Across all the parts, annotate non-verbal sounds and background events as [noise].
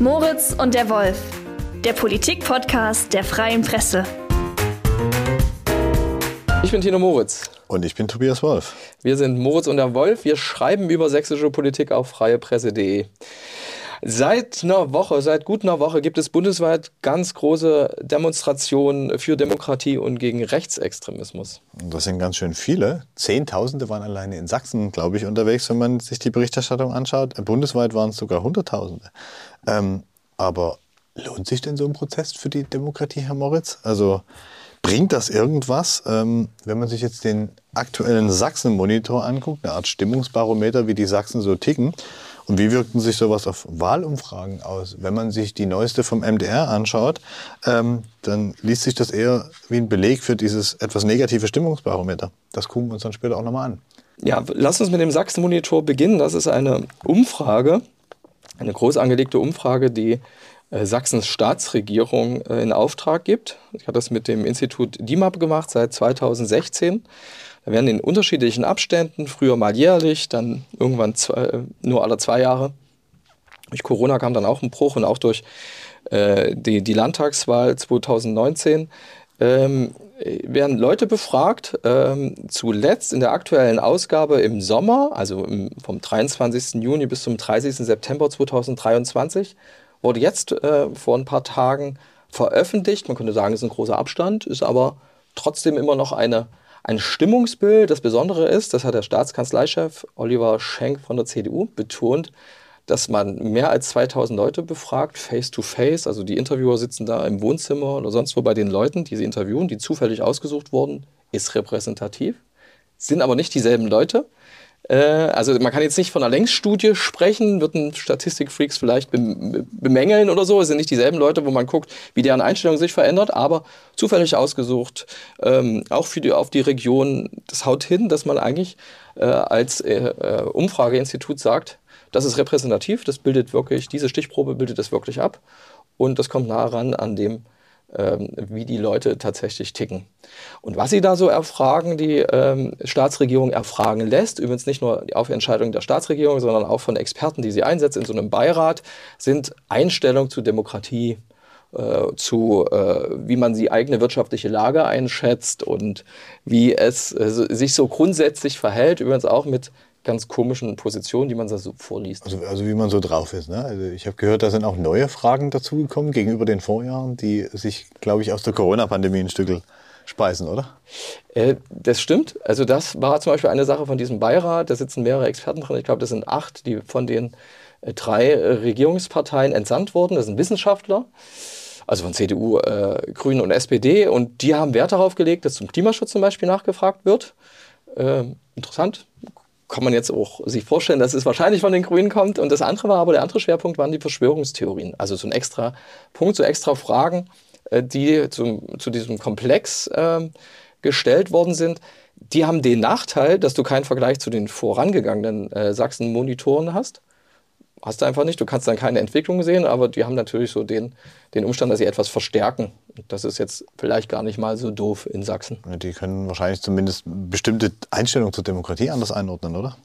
Moritz und der Wolf, der Politik-Podcast der Freien Presse. Ich bin Tino Moritz. Und ich bin Tobias Wolf. Wir sind Moritz und der Wolf. Wir schreiben über sächsische Politik auf freiepresse.de. Seit einer Woche, seit gut einer Woche gibt es bundesweit ganz große Demonstrationen für Demokratie und gegen Rechtsextremismus. Das sind ganz schön viele. Zehntausende waren alleine in Sachsen, glaube ich, unterwegs, wenn man sich die Berichterstattung anschaut. Bundesweit waren es sogar Hunderttausende. Ähm, aber lohnt sich denn so ein Prozess für die Demokratie, Herr Moritz? Also bringt das irgendwas, ähm, wenn man sich jetzt den aktuellen Sachsen-Monitor anguckt, eine Art Stimmungsbarometer, wie die Sachsen so ticken? Und wie wirkt sich sowas auf Wahlumfragen aus? Wenn man sich die neueste vom MDR anschaut, ähm, dann liest sich das eher wie ein Beleg für dieses etwas negative Stimmungsbarometer. Das gucken wir uns dann später auch nochmal an. Ja, lass uns mit dem Sachsen-Monitor beginnen. Das ist eine Umfrage, eine groß angelegte Umfrage, die äh, Sachsens Staatsregierung äh, in Auftrag gibt. Ich habe das mit dem Institut DIMAP gemacht seit 2016. Da werden in unterschiedlichen Abständen, früher mal jährlich, dann irgendwann zwei, nur alle zwei Jahre. Durch Corona kam dann auch ein Bruch und auch durch äh, die, die Landtagswahl 2019 ähm, werden Leute befragt. Ähm, zuletzt in der aktuellen Ausgabe im Sommer, also im, vom 23. Juni bis zum 30. September 2023, wurde jetzt äh, vor ein paar Tagen veröffentlicht. Man könnte sagen, es ist ein großer Abstand, ist aber trotzdem immer noch eine ein Stimmungsbild. Das Besondere ist, das hat der Staatskanzleichef Oliver Schenk von der CDU betont, dass man mehr als 2000 Leute befragt, face to face. Also die Interviewer sitzen da im Wohnzimmer oder sonst wo bei den Leuten, die sie interviewen, die zufällig ausgesucht wurden, ist repräsentativ, sind aber nicht dieselben Leute. Äh, also man kann jetzt nicht von einer Längsstudie sprechen, würden Statistikfreaks vielleicht bemängeln oder so. Es sind nicht dieselben Leute, wo man guckt, wie deren Einstellung sich verändert, aber zufällig ausgesucht, ähm, auch für die, auf die Region, das haut hin, dass man eigentlich äh, als äh, Umfrageinstitut sagt, das ist repräsentativ, das bildet wirklich, diese Stichprobe bildet es wirklich ab und das kommt nah ran an dem, wie die Leute tatsächlich ticken. Und was sie da so erfragen, die ähm, Staatsregierung erfragen lässt, übrigens nicht nur auf Entscheidung der Staatsregierung, sondern auch von Experten, die sie einsetzt in so einem Beirat, sind Einstellung zu Demokratie, äh, zu, äh, wie man die eigene wirtschaftliche Lage einschätzt und wie es äh, sich so grundsätzlich verhält, übrigens auch mit ganz komischen Positionen, die man so vorliest. Also, also wie man so drauf ist. Ne? Also ich habe gehört, da sind auch neue Fragen dazugekommen gegenüber den Vorjahren, die sich, glaube ich, aus der Corona-Pandemie ein Stück speisen, oder? Äh, das stimmt. Also das war zum Beispiel eine Sache von diesem Beirat. Da sitzen mehrere Experten drin. Ich glaube, das sind acht, die von den äh, drei äh, Regierungsparteien entsandt wurden. Das sind Wissenschaftler also von CDU, äh, Grünen und SPD. Und die haben Wert darauf gelegt, dass zum Klimaschutz zum Beispiel nachgefragt wird. Äh, interessant, kann man jetzt auch sich vorstellen, dass es wahrscheinlich von den Grünen kommt. Und das andere war aber, der andere Schwerpunkt waren die Verschwörungstheorien. Also so ein extra Punkt, so extra Fragen, äh, die zu, zu diesem Komplex äh, gestellt worden sind. Die haben den Nachteil, dass du keinen Vergleich zu den vorangegangenen äh, Sachsen-Monitoren hast hast du einfach nicht. Du kannst dann keine Entwicklung sehen, aber die haben natürlich so den, den Umstand, dass sie etwas verstärken. Das ist jetzt vielleicht gar nicht mal so doof in Sachsen. Die können wahrscheinlich zumindest bestimmte Einstellungen zur Demokratie anders einordnen, oder?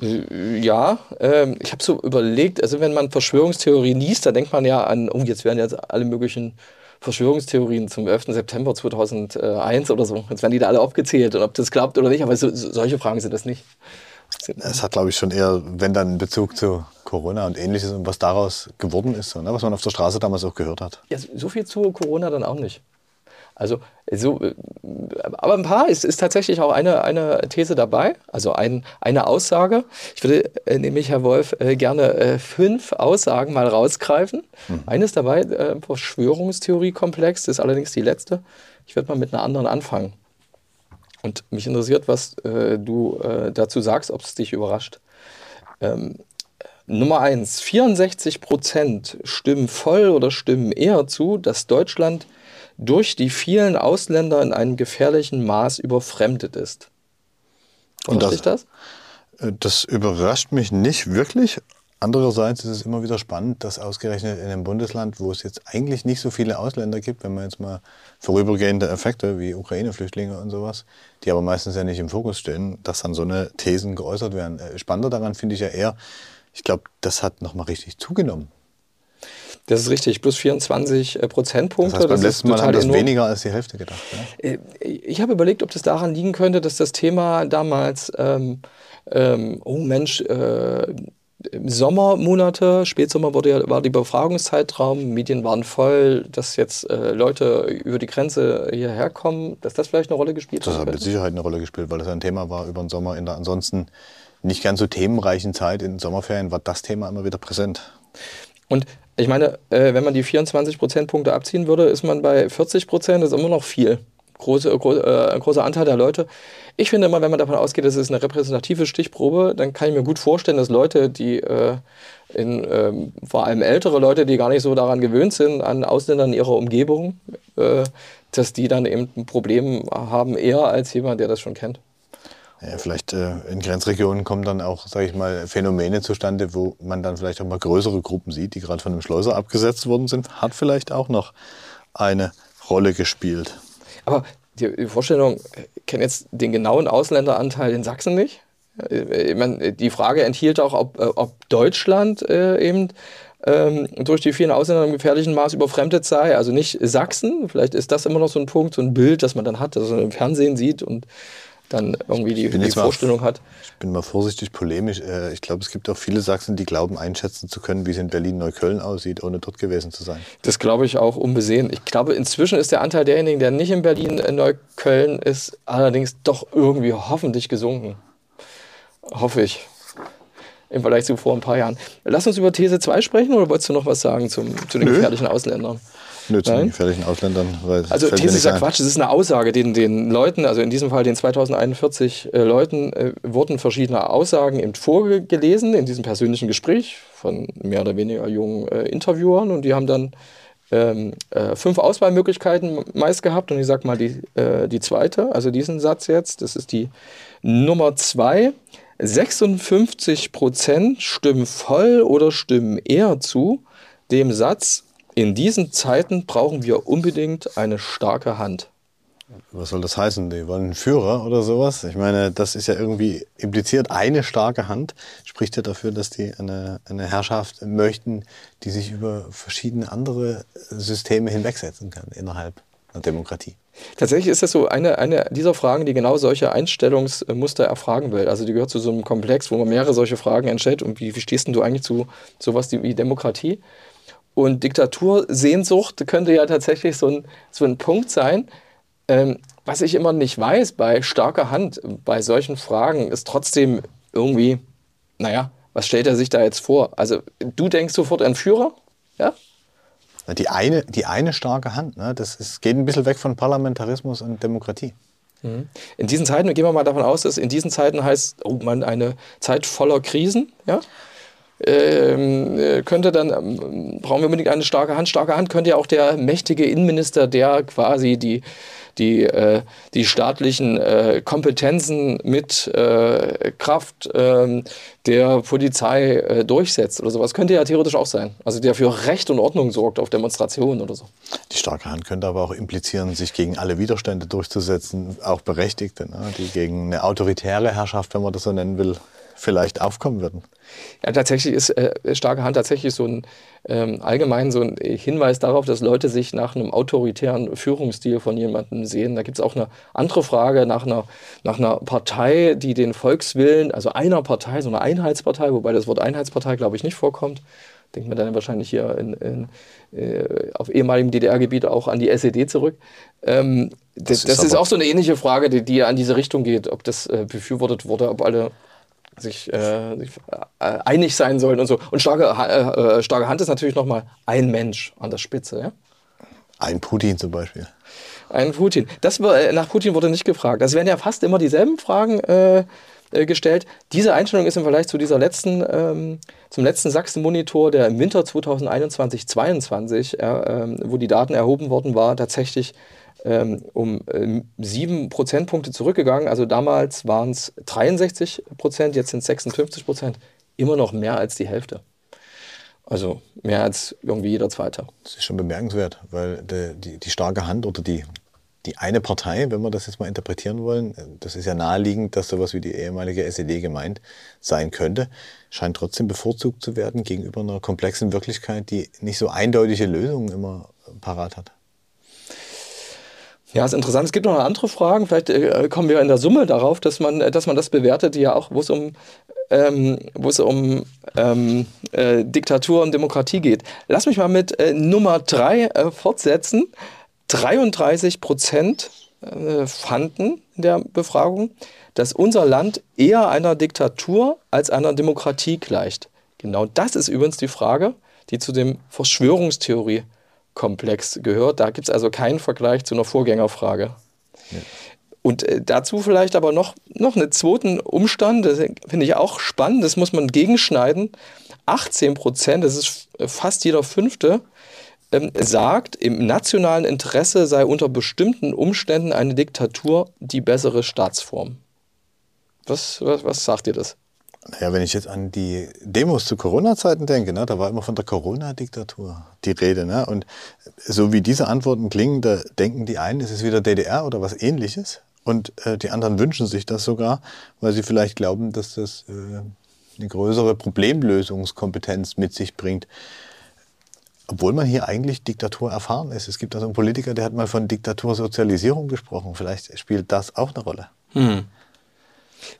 Äh, ja, äh, ich habe so überlegt, also wenn man Verschwörungstheorien liest, da denkt man ja an, oh, jetzt werden jetzt alle möglichen Verschwörungstheorien zum 11. September 2001 oder so. Jetzt werden die da alle aufgezählt und ob das klappt oder nicht, aber so, solche Fragen sind das nicht. Es hat, glaube ich, schon eher, wenn dann einen Bezug zu Corona und ähnliches und was daraus geworden ist, so, ne? was man auf der Straße damals auch gehört hat. Ja, so viel zu Corona dann auch nicht. Also, so, aber ein paar ist, ist tatsächlich auch eine, eine These dabei, also ein, eine Aussage. Ich würde äh, nämlich, Herr Wolf, äh, gerne äh, fünf Aussagen mal rausgreifen. Mhm. Eines dabei, äh, Verschwörungstheoriekomplex, ist allerdings die letzte. Ich würde mal mit einer anderen anfangen. Und mich interessiert, was äh, du äh, dazu sagst, ob es dich überrascht. Ähm, Nummer eins: 64 Prozent stimmen voll oder stimmen eher zu, dass Deutschland durch die vielen Ausländer in einem gefährlichen Maß überfremdet ist. Und das, das? Äh, das überrascht mich nicht wirklich, Andererseits ist es immer wieder spannend, dass ausgerechnet in einem Bundesland, wo es jetzt eigentlich nicht so viele Ausländer gibt, wenn man jetzt mal vorübergehende Effekte wie Ukraine-Flüchtlinge und sowas, die aber meistens ja nicht im Fokus stehen, dass dann so eine Thesen geäußert werden. Äh, spannender daran finde ich ja eher, ich glaube, das hat nochmal richtig zugenommen. Das ist richtig, plus 24 äh, Prozentpunkte. Das heißt, beim das letzten Mal haben das weniger als die Hälfte gedacht. Äh, ich habe überlegt, ob das daran liegen könnte, dass das Thema damals, ähm, ähm, oh Mensch, äh, Sommermonate, Spätsommer wurde ja, war die Befragungszeitraum, Medien waren voll, dass jetzt äh, Leute über die Grenze hierher kommen, dass das vielleicht eine Rolle gespielt hat? Das hat mit Sicherheit eine Rolle gespielt, weil das ein Thema war über den Sommer. In der ansonsten nicht ganz so themenreichen Zeit in den Sommerferien war das Thema immer wieder präsent. Und ich meine, äh, wenn man die 24 Prozentpunkte abziehen würde, ist man bei 40 Prozent, das ist immer noch viel. Große, gro äh, großer Anteil der Leute. Ich finde immer, wenn man davon ausgeht, das ist eine repräsentative Stichprobe, dann kann ich mir gut vorstellen, dass Leute, die äh, in, ähm, vor allem ältere Leute, die gar nicht so daran gewöhnt sind, an Ausländern ihrer Umgebung, äh, dass die dann eben ein Problem haben, eher als jemand, der das schon kennt. Ja, vielleicht äh, in Grenzregionen kommen dann auch, sage ich mal, Phänomene zustande, wo man dann vielleicht auch mal größere Gruppen sieht, die gerade von einem Schleuser abgesetzt worden sind. Hat vielleicht auch noch eine Rolle gespielt. Aber die Vorstellung, ich kenne jetzt den genauen Ausländeranteil in Sachsen nicht. Ich meine, die Frage enthielt auch, ob, äh, ob Deutschland äh, eben ähm, durch die vielen Ausländer im gefährlichen Maß überfremdet sei. Also nicht Sachsen. Vielleicht ist das immer noch so ein Punkt, so ein Bild, das man dann hat, das man im Fernsehen sieht und dann irgendwie die, die Vorstellung mal, hat. Ich bin mal vorsichtig polemisch. Äh, ich glaube, es gibt auch viele Sachsen, die glauben, einschätzen zu können, wie es in Berlin-Neukölln aussieht, ohne dort gewesen zu sein. Das glaube ich auch unbesehen. Ich glaube, inzwischen ist der Anteil derjenigen, der nicht in Berlin-Neukölln ist, allerdings doch irgendwie hoffentlich gesunken. Hoffe ich. Im Vergleich zu vor ein paar Jahren. Lass uns über These 2 sprechen oder wolltest du noch was sagen zum, zu den Nö. gefährlichen Ausländern? Nö, zu den gefährlichen Ausländern. also These ist ja Quatsch, es ist eine Aussage, den, den Leuten, also in diesem Fall den 2041 äh, Leuten, äh, wurden verschiedene Aussagen eben vorgelesen in diesem persönlichen Gespräch von mehr oder weniger jungen äh, Interviewern und die haben dann ähm, äh, fünf Auswahlmöglichkeiten meist gehabt und ich sage mal die, äh, die zweite, also diesen Satz jetzt, das ist die Nummer zwei. 56 Prozent stimmen voll oder stimmen eher zu dem Satz, in diesen Zeiten brauchen wir unbedingt eine starke Hand. Was soll das heißen? Die wollen einen Führer oder sowas? Ich meine, das ist ja irgendwie impliziert eine starke Hand, spricht ja dafür, dass die eine, eine Herrschaft möchten, die sich über verschiedene andere Systeme hinwegsetzen kann innerhalb einer Demokratie. Tatsächlich ist das so eine, eine dieser Fragen, die genau solche Einstellungsmuster erfragen will. Also die gehört zu so einem Komplex, wo man mehrere solche Fragen entstellt. Und wie, wie stehst du eigentlich zu sowas wie Demokratie? Und Diktatursehnsucht könnte ja tatsächlich so ein, so ein Punkt sein. Ähm, was ich immer nicht weiß bei starker Hand, bei solchen Fragen, ist trotzdem irgendwie, naja, was stellt er sich da jetzt vor? Also du denkst sofort an Führer, ja? Die eine, die eine starke Hand, ne? das ist, geht ein bisschen weg von Parlamentarismus und Demokratie. Mhm. In diesen Zeiten, gehen wir mal davon aus, dass in diesen Zeiten heißt, oh man, eine Zeit voller Krisen, ja? Ähm, äh, könnte dann, ähm, brauchen wir unbedingt eine starke Hand. Starke Hand könnte ja auch der mächtige Innenminister, der quasi die, die, äh, die staatlichen äh, Kompetenzen mit äh, Kraft ähm, der Polizei äh, durchsetzt oder sowas. Könnte ja theoretisch auch sein. Also der für Recht und Ordnung sorgt auf Demonstrationen oder so. Die starke Hand könnte aber auch implizieren, sich gegen alle Widerstände durchzusetzen, auch Berechtigte, ne? die gegen eine autoritäre Herrschaft, wenn man das so nennen will, vielleicht aufkommen würden. Ja, tatsächlich ist äh, starke Hand tatsächlich so ein ähm, allgemein so ein Hinweis darauf, dass Leute sich nach einem autoritären Führungsstil von jemandem sehen. Da gibt es auch eine andere Frage nach einer, nach einer Partei, die den Volkswillen, also einer Partei, so eine Einheitspartei, wobei das Wort Einheitspartei, glaube ich, nicht vorkommt. Denkt man dann wahrscheinlich hier in, in, äh, auf ehemaligem DDR-Gebiet auch an die SED zurück. Ähm, das, das, ist, ist, auch so eine ähnliche Frage, die, die an diese Richtung geht, ob das äh, befürwortet wurde, ob alle sich, äh, sich äh, einig sein sollen und so. Und starke, äh, äh starke Hand ist natürlich nochmal ein Mensch an der Spitze. Ja? Ein Putin zum Beispiel. Ein Putin. Das, äh, nach Putin wurde nicht gefragt. Das werden ja fast immer dieselben Fragen äh, gestellt. Diese Einstellung ist im Vergleich zu dieser letzten, ähm, zum letzten Sachsen-Monitor, der im Winter 2021-22, äh, wo die Daten erhoben worden war, tatsächlich ähm, um äh, sieben Prozentpunkte zurückgegangen. Also damals waren es 63 Prozent, jetzt sind es 56 Prozent. Immer noch mehr als die Hälfte. Also mehr als irgendwie jeder Zweite. Das ist schon bemerkenswert, weil die, die, die starke Hand oder die, die eine Partei, wenn wir das jetzt mal interpretieren wollen, das ist ja naheliegend, dass sowas wie die ehemalige SED gemeint sein könnte, scheint trotzdem bevorzugt zu werden gegenüber einer komplexen Wirklichkeit, die nicht so eindeutige Lösungen immer parat hat. Ja, ist interessant. Es gibt noch andere Frage. Vielleicht äh, kommen wir in der Summe darauf, dass man, äh, dass man das bewertet, die ja auch, wo es um, ähm, wo es um ähm, äh, Diktatur und Demokratie geht. Lass mich mal mit äh, Nummer drei äh, fortsetzen. 33 Prozent äh, fanden in der Befragung, dass unser Land eher einer Diktatur als einer Demokratie gleicht. Genau das ist übrigens die Frage, die zu dem Verschwörungstheorie Komplex gehört. Da gibt es also keinen Vergleich zu einer Vorgängerfrage. Ja. Und äh, dazu vielleicht aber noch, noch einen zweiten Umstand, das finde ich auch spannend, das muss man gegenschneiden. 18 Prozent, das ist fast jeder Fünfte, ähm, sagt, im nationalen Interesse sei unter bestimmten Umständen eine Diktatur die bessere Staatsform. Was, was, was sagt ihr das? Naja, wenn ich jetzt an die Demos zu Corona-Zeiten denke, ne, da war immer von der Corona-Diktatur die Rede. Ne? Und so wie diese Antworten klingen, da denken die einen, es ist wieder DDR oder was ähnliches. Und äh, die anderen wünschen sich das sogar, weil sie vielleicht glauben, dass das äh, eine größere Problemlösungskompetenz mit sich bringt. Obwohl man hier eigentlich Diktatur erfahren ist. Es gibt also einen Politiker, der hat mal von Diktatursozialisierung gesprochen. Vielleicht spielt das auch eine Rolle. Hm.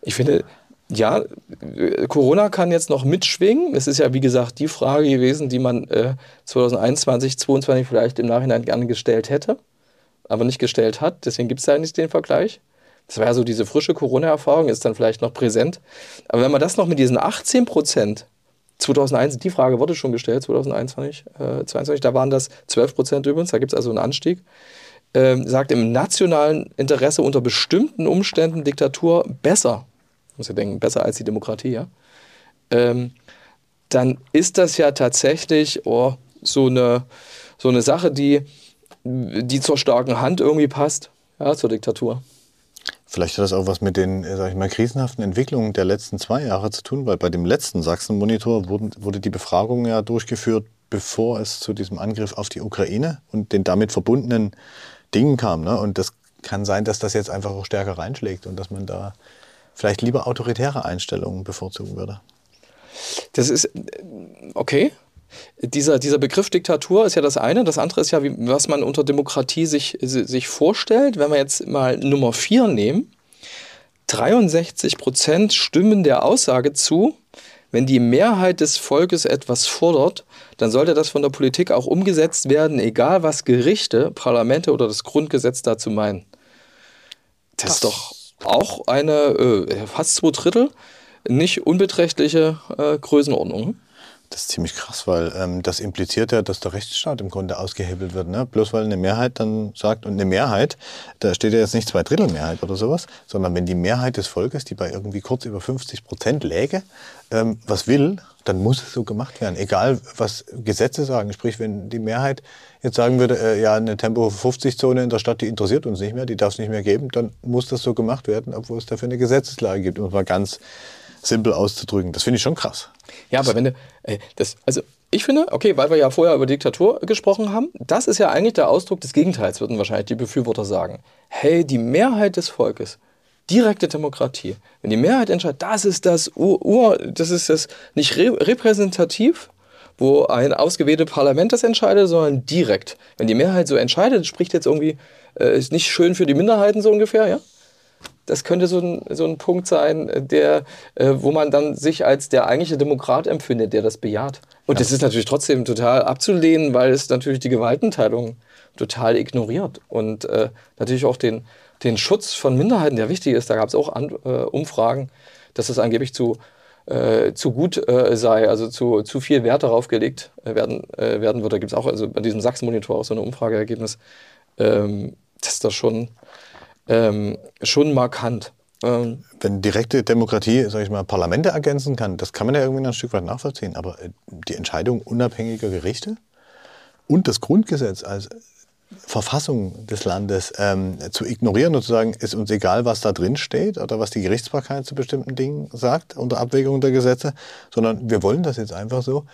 Ich finde, ja, Corona kann jetzt noch mitschwingen. Es ist ja, wie gesagt, die Frage gewesen, die man äh, 2021, 2022 vielleicht im Nachhinein gerne gestellt hätte, aber nicht gestellt hat. Deswegen gibt es ja nicht den Vergleich. Das war ja so diese frische Corona-Erfahrung, ist dann vielleicht noch präsent. Aber wenn man das noch mit diesen 18 Prozent 2001, die Frage wurde schon gestellt, 2021, äh, 22, da waren das 12 Prozent übrigens, da gibt es also einen Anstieg, äh, sagt im nationalen Interesse unter bestimmten Umständen Diktatur besser muss ja denken, besser als die Demokratie, ja, ähm, dann ist das ja tatsächlich oh, so, eine, so eine Sache, die, die zur starken Hand irgendwie passt, ja, zur Diktatur. Vielleicht hat das auch was mit den, sag ich mal, krisenhaften Entwicklungen der letzten zwei Jahre zu tun, weil bei dem letzten Sachsen-Monitor wurde die Befragung ja durchgeführt, bevor es zu diesem Angriff auf die Ukraine und den damit verbundenen Dingen kam. Ne? Und das kann sein, dass das jetzt einfach auch stärker reinschlägt und dass man da vielleicht lieber autoritäre Einstellungen bevorzugen würde. Das ist okay. Dieser, dieser Begriff Diktatur ist ja das eine. Das andere ist ja, wie, was man unter Demokratie sich, sich vorstellt. Wenn wir jetzt mal Nummer 4 nehmen, 63 Prozent stimmen der Aussage zu, wenn die Mehrheit des Volkes etwas fordert, dann sollte das von der Politik auch umgesetzt werden, egal was Gerichte, Parlamente oder das Grundgesetz dazu meinen. Das, das ist doch auch eine äh, fast zwei Drittel, nicht unbeträchtliche äh, Größenordnung. Das ist ziemlich krass, weil ähm, das impliziert ja, dass der Rechtsstaat im Grunde ausgehebelt wird. Ne? Bloß weil eine Mehrheit dann sagt, und eine Mehrheit, da steht ja jetzt nicht zwei Drittel Mehrheit oder sowas, sondern wenn die Mehrheit des Volkes, die bei irgendwie kurz über 50 Prozent läge, ähm, was will, dann muss es so gemacht werden. Egal, was Gesetze sagen. Sprich, wenn die Mehrheit jetzt sagen würde, äh, ja, eine Tempo-50-Zone in der Stadt, die interessiert uns nicht mehr, die darf es nicht mehr geben, dann muss das so gemacht werden, obwohl es dafür eine Gesetzeslage gibt, um mal ganz simpel auszudrücken. Das finde ich schon krass. Ja, aber wenn du, äh, das, also ich finde, okay, weil wir ja vorher über Diktatur gesprochen haben, das ist ja eigentlich der Ausdruck des Gegenteils, würden wahrscheinlich die Befürworter sagen. Hey, die Mehrheit des Volkes, direkte Demokratie, wenn die Mehrheit entscheidet, das ist das Ur, Ur das ist das nicht repräsentativ, wo ein ausgewähltes Parlament das entscheidet, sondern direkt. Wenn die Mehrheit so entscheidet, spricht jetzt irgendwie, äh, ist nicht schön für die Minderheiten so ungefähr, ja? Das könnte so ein, so ein Punkt sein, der, äh, wo man dann sich als der eigentliche Demokrat empfindet, der das bejaht. Und ja. das ist natürlich trotzdem total abzulehnen, weil es natürlich die Gewaltenteilung total ignoriert und äh, natürlich auch den, den Schutz von Minderheiten, der wichtig ist. Da gab es auch An äh, Umfragen, dass es angeblich zu äh, zu gut äh, sei, also zu, zu viel Wert darauf gelegt äh, werden, äh, werden würde. Da gibt es auch also bei diesem Sachsen-Monitor auch so ein Umfrageergebnis. Ähm, das ist das schon, ähm, schon markant. Ähm, Wenn direkte Demokratie, sage ich mal, Parlamente ergänzen kann, das kann man ja irgendwie ein Stück weit nachvollziehen. Aber äh, die Entscheidung unabhängiger Gerichte und das Grundgesetz als Verfassung des Landes ähm, zu ignorieren und zu sagen, ist uns egal, was da drin steht oder was die Gerichtsbarkeit zu bestimmten Dingen sagt unter Abwägung der Gesetze, sondern wir wollen das jetzt einfach so.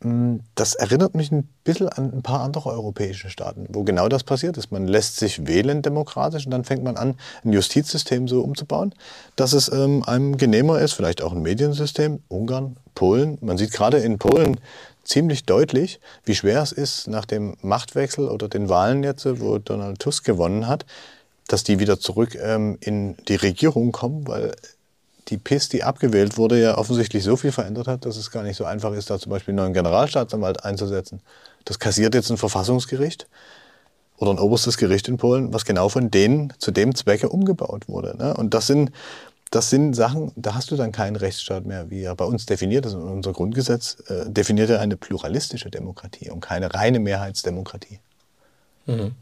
Hm, das erinnert mich ein bisschen an ein paar andere europäische Staaten, wo genau das passiert ist. Man lässt sich wählen demokratisch und dann fängt man an, ein Justizsystem so umzubauen, dass es ähm, einem genehmer ist, vielleicht auch ein Mediensystem, Ungarn, Polen. Man sieht gerade in Polen ziemlich deutlich, wie schwer es ist, nach dem Machtwechsel oder den Wahlen jetzt, wo Donald Tusk gewonnen hat, dass die wieder zurück ähm, in die Regierung kommen, weil die PIS, die abgewählt wurde, ja offensichtlich so viel verändert hat, dass es gar nicht so einfach ist, da zum Beispiel einen neuen Generalstaatsanwalt einzusetzen. Das kassiert jetzt ein Verfassungsgericht oder ein oberstes Gericht in Polen, was genau von denen zu dem Zwecke umgebaut wurde. Ne? Und das sind, das sind Sachen, da hast du dann keinen Rechtsstaat mehr, wie er bei uns definiert ist. Und unser Grundgesetz äh, definiert ja eine pluralistische Demokratie und keine reine Mehrheitsdemokratie. Mhm.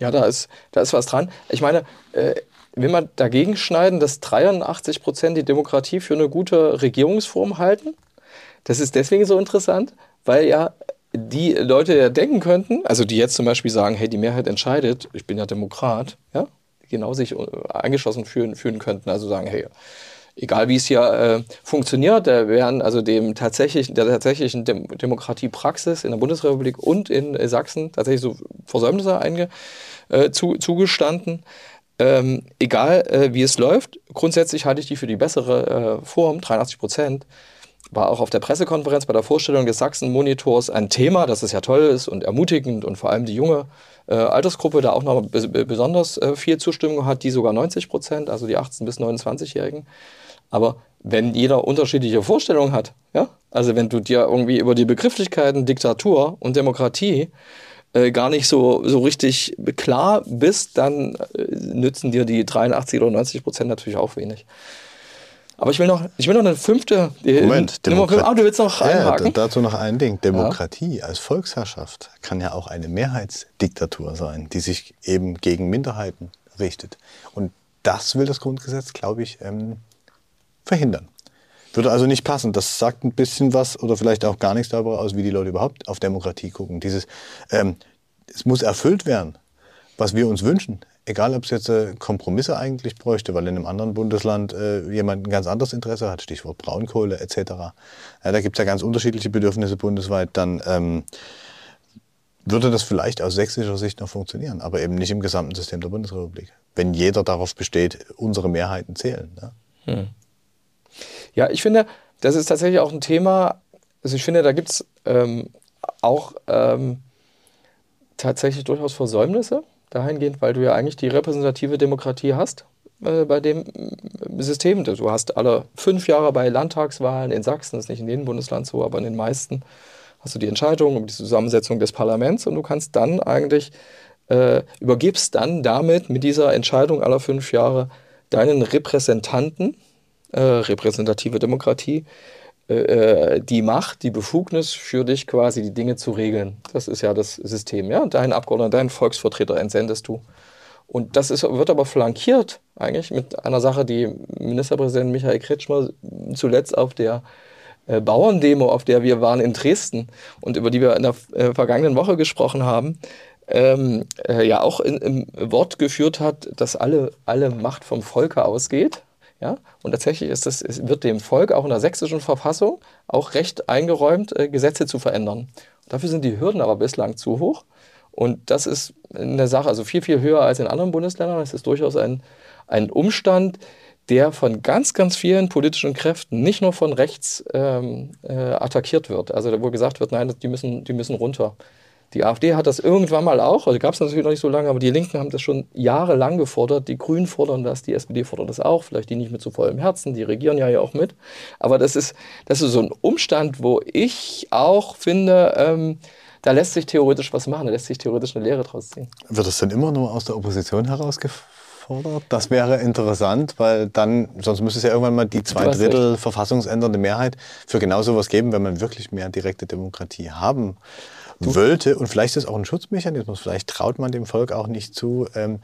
Ja, da ist, da ist was dran. Ich meine, äh, will man dagegen schneiden, dass 83 Prozent die Demokratie für eine gute Regierungsform halten? Das ist deswegen so interessant, weil ja die Leute ja denken könnten, also die jetzt zum Beispiel sagen, hey, die Mehrheit entscheidet, ich bin ja Demokrat, ja, genau sich äh, eingeschlossen fühlen, fühlen könnten, also sagen, hey, egal wie es hier äh, funktioniert, da werden also dem tatsächlich, der tatsächlichen Dem Demokratiepraxis in der Bundesrepublik und in äh, Sachsen tatsächlich so Versäumnisse einge, äh, zu, zugestanden. Ähm, egal äh, wie es läuft, grundsätzlich halte ich die für die bessere äh, Form, 83 Prozent. War auch auf der Pressekonferenz bei der Vorstellung des Sachsen-Monitors ein Thema, dass es ja toll ist und ermutigend und vor allem die junge äh, Altersgruppe da auch noch besonders äh, viel Zustimmung hat, die sogar 90 Prozent, also die 18- bis 29-Jährigen. Aber wenn jeder unterschiedliche Vorstellungen hat, ja, also wenn du dir irgendwie über die Begrifflichkeiten Diktatur und Demokratie äh, gar nicht so, so richtig klar bist, dann äh, nützen dir die 83 oder 90 Prozent natürlich auch wenig. Aber ich will noch, ich will noch eine fünfte. Moment, Demokratie. Ah, du willst noch einhaken? Ja, dazu noch ein Ding. Demokratie ja. als Volksherrschaft kann ja auch eine Mehrheitsdiktatur sein, die sich eben gegen Minderheiten richtet. Und das will das Grundgesetz, glaube ich, ähm, verhindern. Würde also nicht passen. Das sagt ein bisschen was oder vielleicht auch gar nichts darüber aus, wie die Leute überhaupt auf Demokratie gucken. Dieses, ähm, es muss erfüllt werden, was wir uns wünschen. Egal, ob es jetzt äh, Kompromisse eigentlich bräuchte, weil in einem anderen Bundesland äh, jemand ein ganz anderes Interesse hat, Stichwort Braunkohle etc. Ja, da gibt es ja ganz unterschiedliche Bedürfnisse bundesweit. Dann ähm, würde das vielleicht aus sächsischer Sicht noch funktionieren, aber eben nicht im gesamten System der Bundesrepublik. Wenn jeder darauf besteht, unsere Mehrheiten zählen. Ja? Hm. Ja, ich finde, das ist tatsächlich auch ein Thema, also ich finde, da gibt es ähm, auch ähm, tatsächlich durchaus Versäumnisse dahingehend, weil du ja eigentlich die repräsentative Demokratie hast äh, bei dem äh, System. Du hast alle fünf Jahre bei Landtagswahlen in Sachsen, das ist nicht in jedem Bundesland so, aber in den meisten hast du die Entscheidung um die Zusammensetzung des Parlaments und du kannst dann eigentlich, äh, übergibst dann damit mit dieser Entscheidung aller fünf Jahre deinen Repräsentanten äh, repräsentative Demokratie, äh, äh, die Macht, die Befugnis für dich quasi die Dinge zu regeln. Das ist ja das System. Ja? Deinen Abgeordneten, deinen Volksvertreter entsendest du. Und das ist, wird aber flankiert eigentlich mit einer Sache, die Ministerpräsident Michael Kretschmer zuletzt auf der äh, Bauerndemo, auf der wir waren in Dresden und über die wir in der äh, vergangenen Woche gesprochen haben, ähm, äh, ja auch in, im Wort geführt hat, dass alle, alle Macht vom Volke ausgeht. Ja? Und tatsächlich ist das, wird dem Volk auch in der sächsischen Verfassung auch Recht eingeräumt, äh, Gesetze zu verändern. Dafür sind die Hürden aber bislang zu hoch. Und das ist eine Sache, also viel, viel höher als in anderen Bundesländern. Es ist durchaus ein, ein Umstand, der von ganz, ganz vielen politischen Kräften, nicht nur von rechts, ähm, äh, attackiert wird. Also wo gesagt wird, nein, die müssen, die müssen runter. Die AfD hat das irgendwann mal auch, also gab es natürlich noch nicht so lange, aber die Linken haben das schon jahrelang gefordert. Die Grünen fordern das, die SPD fordert das auch, vielleicht die nicht mit so vollem Herzen, die regieren ja ja auch mit. Aber das ist, das ist so ein Umstand, wo ich auch finde, ähm, da lässt sich theoretisch was machen, da lässt sich theoretisch eine Lehre draus ziehen. Wird das denn immer nur aus der Opposition herausgefordert? Das wäre interessant, weil dann, sonst müsste es ja irgendwann mal die zwei Drittel verfassungsändernde Mehrheit für genau sowas geben, wenn man wirklich mehr direkte Demokratie haben wollte. Und vielleicht ist es auch ein Schutzmechanismus. Vielleicht traut man dem Volk auch nicht zu, ähm,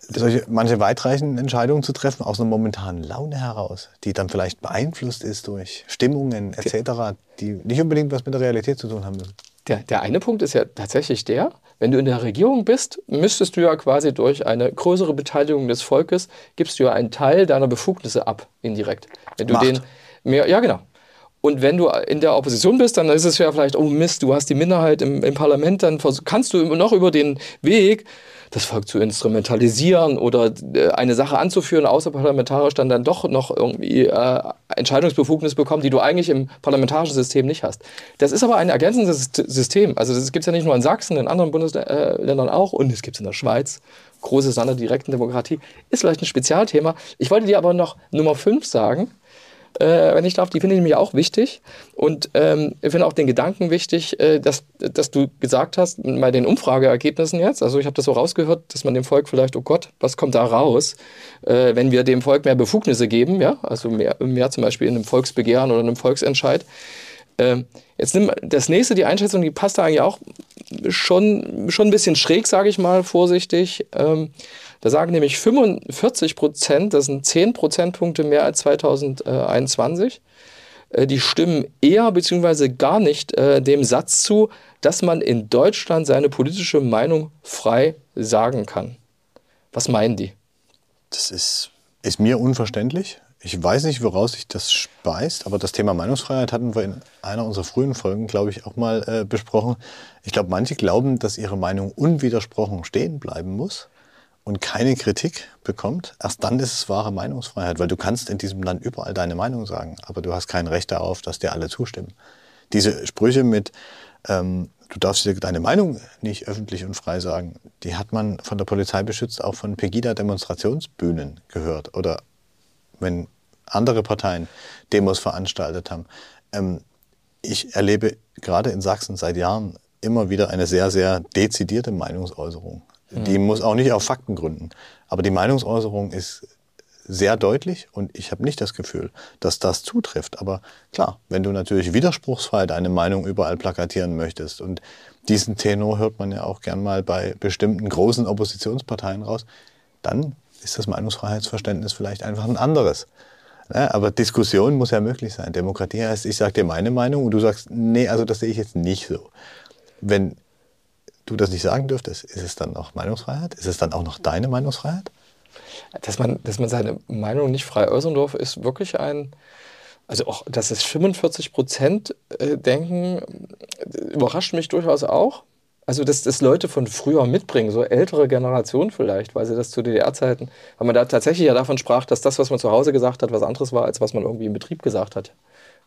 solche, manche weitreichenden Entscheidungen zu treffen aus einer momentanen Laune heraus, die dann vielleicht beeinflusst ist durch Stimmungen etc., die nicht unbedingt was mit der Realität zu tun haben müssen. Der, der eine Punkt ist ja tatsächlich der, wenn du in der Regierung bist, müsstest du ja quasi durch eine größere Beteiligung des Volkes, gibst du ja einen Teil deiner Befugnisse ab, indirekt. Wenn du Macht. den mehr, ja genau. Und wenn du in der Opposition bist, dann ist es ja vielleicht, oh Mist, du hast die Minderheit im, im Parlament, dann kannst du noch über den Weg, das Volk zu instrumentalisieren oder äh, eine Sache anzuführen, außerparlamentarisch dann, dann doch noch irgendwie äh, Entscheidungsbefugnis bekommen, die du eigentlich im parlamentarischen System nicht hast. Das ist aber ein ergänzendes System. Also das gibt es ja nicht nur in Sachsen, in anderen Bundesländern auch und es gibt es in der Schweiz. Großes Land der direkten Demokratie. Ist vielleicht ein Spezialthema. Ich wollte dir aber noch Nummer 5 sagen äh, wenn ich darf. Die finde ich nämlich auch wichtig. Und ähm, ich finde auch den Gedanken wichtig, äh, dass, dass du gesagt hast, bei den Umfrageergebnissen jetzt, also ich habe das so rausgehört, dass man dem Volk vielleicht, oh Gott, was kommt da raus, äh, wenn wir dem Volk mehr Befugnisse geben, ja, also mehr, mehr zum Beispiel in einem Volksbegehren oder einem Volksentscheid. Ähm, jetzt nimm das nächste, die Einschätzung, die passt da eigentlich auch schon, schon ein bisschen schräg, sage ich mal, vorsichtig. Ähm, da sagen nämlich 45 Prozent, das sind 10 Prozentpunkte mehr als 2021, äh, die stimmen eher bzw. gar nicht äh, dem Satz zu, dass man in Deutschland seine politische Meinung frei sagen kann. Was meinen die? Das ist, ist mir unverständlich. Ich weiß nicht, woraus sich das speist, aber das Thema Meinungsfreiheit hatten wir in einer unserer frühen Folgen, glaube ich, auch mal äh, besprochen. Ich glaube, manche glauben, dass ihre Meinung unwidersprochen stehen bleiben muss und keine Kritik bekommt, erst dann ist es wahre Meinungsfreiheit, weil du kannst in diesem Land überall deine Meinung sagen, aber du hast kein Recht darauf, dass dir alle zustimmen. Diese Sprüche mit, ähm, du darfst dir deine Meinung nicht öffentlich und frei sagen, die hat man von der Polizei beschützt auch von Pegida-Demonstrationsbühnen gehört oder wenn andere Parteien Demos veranstaltet haben. Ähm, ich erlebe gerade in Sachsen seit Jahren immer wieder eine sehr, sehr dezidierte Meinungsäußerung. Die muss auch nicht auf Fakten gründen. Aber die Meinungsäußerung ist sehr deutlich und ich habe nicht das Gefühl, dass das zutrifft. Aber klar, wenn du natürlich widerspruchsfrei deine Meinung überall plakatieren möchtest und diesen Tenor hört man ja auch gern mal bei bestimmten großen Oppositionsparteien raus, dann ist das Meinungsfreiheitsverständnis vielleicht einfach ein anderes. Ja, aber Diskussion muss ja möglich sein. Demokratie heißt, ich sage dir meine Meinung und du sagst, nee, also das sehe ich jetzt nicht so. Wenn du das nicht sagen dürftest, ist es dann auch Meinungsfreiheit? Ist es dann auch noch deine Meinungsfreiheit? Dass man, dass man seine Meinung nicht frei äußern darf, ist wirklich ein, also auch, dass es 45 Prozent äh, denken, überrascht mich durchaus auch. Also, dass das Leute von früher mitbringen, so ältere Generationen vielleicht, weil sie das zu DDR-Zeiten, weil man da tatsächlich ja davon sprach, dass das, was man zu Hause gesagt hat, was anderes war, als was man irgendwie im Betrieb gesagt hat.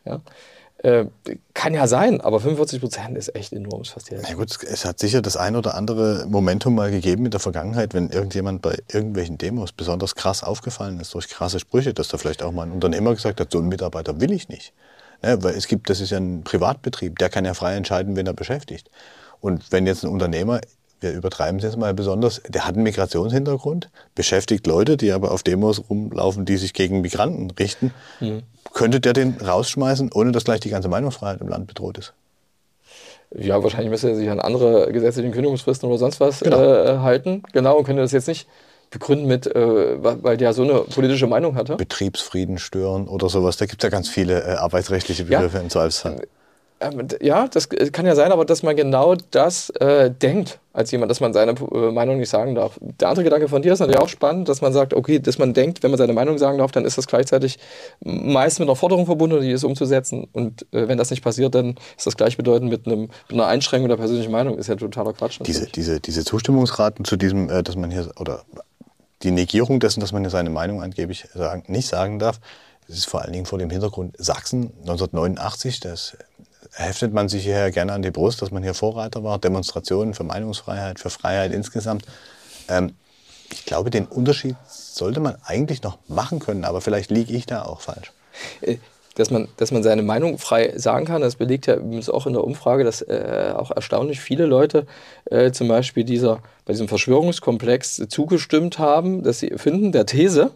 Ja? Äh, kann ja sein, aber 45 Prozent ist echt enorm. Fast Na gut, es hat sicher das ein oder andere Momentum mal gegeben in der Vergangenheit, wenn irgendjemand bei irgendwelchen Demos besonders krass aufgefallen ist durch krasse Sprüche, dass da vielleicht auch mal ein Unternehmer gesagt hat, so einen Mitarbeiter will ich nicht. Ne, weil es gibt, das ist ja ein Privatbetrieb, der kann ja frei entscheiden, wen er beschäftigt. Und wenn jetzt ein Unternehmer wir übertreiben es jetzt mal besonders, der hat einen Migrationshintergrund, beschäftigt Leute, die aber auf Demos rumlaufen, die sich gegen Migranten richten. Mhm. Könnte der den rausschmeißen, ohne dass gleich die ganze Meinungsfreiheit im Land bedroht ist? Ja, wahrscheinlich müsste er sich an andere gesetzliche Kündigungsfristen oder sonst was genau. äh, halten. Genau, und könnte das jetzt nicht begründen mit, äh, weil der so eine politische Meinung hatte. Betriebsfrieden stören oder sowas. Da gibt es ja ganz viele äh, arbeitsrechtliche Begriffe ja. im Zweifelsfall. Ähm, ja, das kann ja sein, aber dass man genau das äh, denkt als jemand, dass man seine äh, Meinung nicht sagen darf. Der andere Gedanke von dir ist natürlich auch spannend, dass man sagt, okay, dass man denkt, wenn man seine Meinung sagen darf, dann ist das gleichzeitig meist mit einer Forderung verbunden, die ist umzusetzen. Und äh, wenn das nicht passiert, dann ist das gleichbedeutend mit, einem, mit einer Einschränkung der persönlichen Meinung. Ist ja totaler Quatsch. Diese, diese, diese Zustimmungsraten zu diesem, äh, dass man hier, oder die Negierung dessen, dass man hier seine Meinung angeblich sagen, nicht sagen darf, das ist vor allen Dingen vor dem Hintergrund Sachsen 1989, das heftet man sich hier gerne an die Brust, dass man hier Vorreiter war, Demonstrationen für Meinungsfreiheit, für Freiheit insgesamt. Ähm, ich glaube, den Unterschied sollte man eigentlich noch machen können, aber vielleicht liege ich da auch falsch. Äh, dass man, dass man seine Meinung frei sagen kann, das belegt ja übrigens auch in der Umfrage, dass äh, auch erstaunlich viele Leute äh, zum Beispiel dieser, bei diesem Verschwörungskomplex zugestimmt haben, dass sie finden, der These,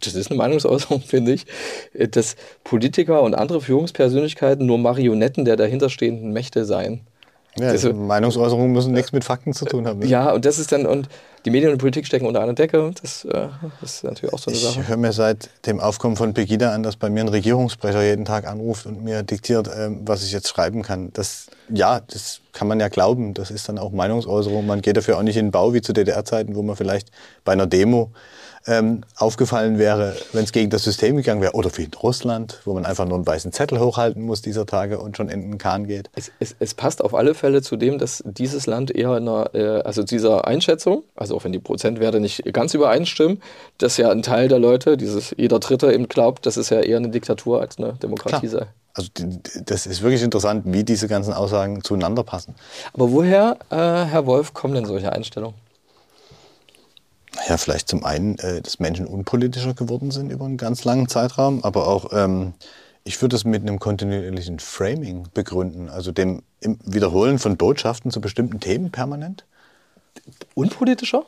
das ist eine Meinungsäußerung, [laughs] finde ich, äh, dass Politiker und andere Führungspersönlichkeiten nur Marionetten der dahinterstehenden Mächte seien. Ja, das, Meinungsäußerungen müssen nichts mit Fakten zu tun haben. Ne? Ja, und das ist dann, und die Medien und Politik stecken unter einer Decke. Das, äh, das ist natürlich auch so eine ich Sache. Ich höre mir seit dem Aufkommen von Pegida an, dass bei mir ein Regierungssprecher jeden Tag anruft und mir diktiert, ähm, was ich jetzt schreiben kann. Das, ja, das kann man ja glauben. Das ist dann auch Meinungsäußerung. Man geht dafür auch nicht in den Bau wie zu DDR-Zeiten, wo man vielleicht bei einer Demo ähm, aufgefallen wäre, wenn es gegen das System gegangen wäre. Oder wie in Russland, wo man einfach nur einen weißen Zettel hochhalten muss dieser Tage und schon in den Kahn geht. Es, es, es passt auf alle Fälle zu dem, dass dieses Land eher in einer, äh, also dieser Einschätzung, also auch wenn die Prozentwerte nicht ganz übereinstimmen, dass ja ein Teil der Leute, dieses jeder Dritte eben glaubt, dass es ja eher eine Diktatur als eine Demokratie Klar. sei. Also das ist wirklich interessant, wie diese ganzen Aussagen zueinander passen. Aber woher, äh, Herr Wolf, kommen denn solche Einstellungen? Naja, vielleicht zum einen, äh, dass Menschen unpolitischer geworden sind über einen ganz langen Zeitraum, aber auch, ähm, ich würde es mit einem kontinuierlichen Framing begründen, also dem im Wiederholen von Botschaften zu bestimmten Themen permanent. Unpolitischer?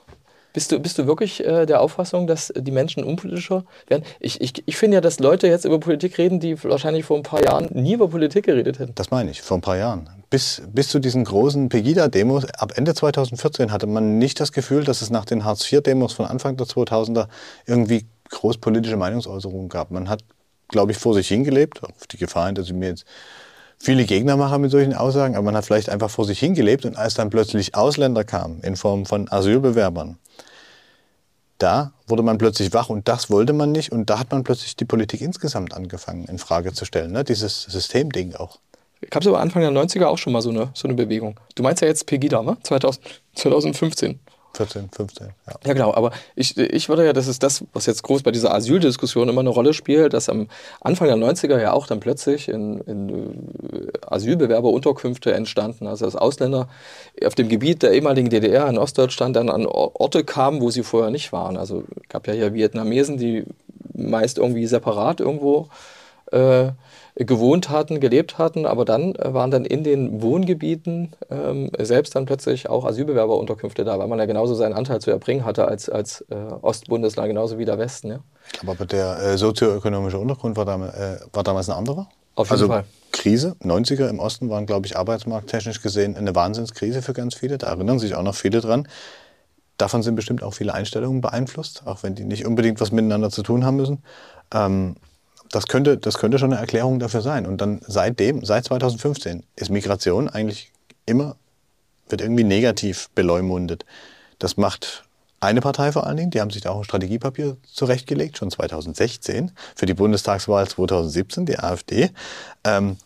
Bist du, bist du wirklich äh, der Auffassung, dass die Menschen unpolitischer werden? Ich, ich, ich finde ja, dass Leute jetzt über Politik reden, die wahrscheinlich vor ein paar Jahren nie über Politik geredet hätten. Das meine ich, vor ein paar Jahren. Bis, bis zu diesen großen Pegida-Demos ab Ende 2014 hatte man nicht das Gefühl, dass es nach den Hartz-IV-Demos von Anfang der 2000er irgendwie groß politische Meinungsäußerungen gab. Man hat, glaube ich, vor sich hingelebt, auf die Gefahr hin, dass ich mir jetzt viele Gegner mache mit solchen Aussagen, aber man hat vielleicht einfach vor sich hingelebt und als dann plötzlich Ausländer kamen in Form von Asylbewerbern, da wurde man plötzlich wach und das wollte man nicht und da hat man plötzlich die Politik insgesamt angefangen in Frage zu stellen, ne? dieses Systemding auch. Gab es aber Anfang der 90er auch schon mal so eine, so eine Bewegung. Du meinst ja jetzt Pegida, ne? 2000, 2015. 14, 15, ja. Ja, genau, aber ich, ich würde ja, das ist das, was jetzt groß bei dieser Asyldiskussion immer eine Rolle spielt, dass am Anfang der 90er ja auch dann plötzlich in, in äh, Asylbewerberunterkünfte entstanden, also dass Ausländer auf dem Gebiet der ehemaligen DDR in Ostdeutschland dann an Orte kamen, wo sie vorher nicht waren. Also gab ja hier Vietnamesen, die meist irgendwie separat irgendwo äh, gewohnt hatten, gelebt hatten, aber dann äh, waren dann in den Wohngebieten ähm, selbst dann plötzlich auch Asylbewerberunterkünfte da, weil man ja genauso seinen Anteil zu erbringen hatte als, als äh, Ostbundesland, genauso wie der Westen. Ja? Aber, der äh, sozioökonomische Untergrund war, damals, äh, war damals ein anderer. Auf jeden also Fall. Krise, 90er im Osten waren, glaube ich, arbeitsmarkttechnisch gesehen eine Wahnsinnskrise für ganz viele. Da erinnern sich auch noch viele dran. Davon sind bestimmt auch viele Einstellungen beeinflusst, auch wenn die nicht unbedingt was miteinander zu tun haben müssen. Ähm, das könnte, das könnte schon eine Erklärung dafür sein. Und dann seitdem, seit 2015, ist Migration eigentlich immer, wird irgendwie negativ beleumundet. Das macht eine Partei vor allen Dingen, die haben sich da auch ein Strategiepapier zurechtgelegt, schon 2016, für die Bundestagswahl 2017, die AfD. Ähm,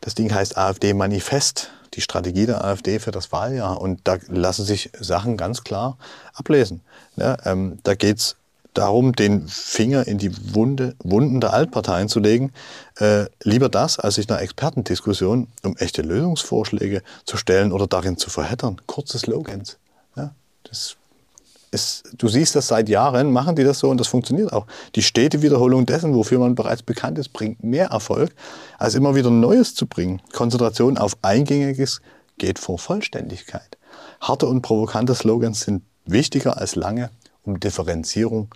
das Ding heißt AfD-Manifest, die Strategie der AfD für das Wahljahr. Und da lassen sich Sachen ganz klar ablesen. Ähm, da geht es darum, den Finger in die Wunde, Wunden der Altparteien zu legen. Äh, lieber das, als sich einer Expertendiskussion um echte Lösungsvorschläge zu stellen oder darin zu verheddern. Kurze Slogans. Ja, das ist, du siehst das seit Jahren, machen die das so und das funktioniert auch. Die stete Wiederholung dessen, wofür man bereits bekannt ist, bringt mehr Erfolg, als immer wieder Neues zu bringen. Konzentration auf Eingängiges geht vor Vollständigkeit. Harte und provokante Slogans sind wichtiger als lange um Differenzierung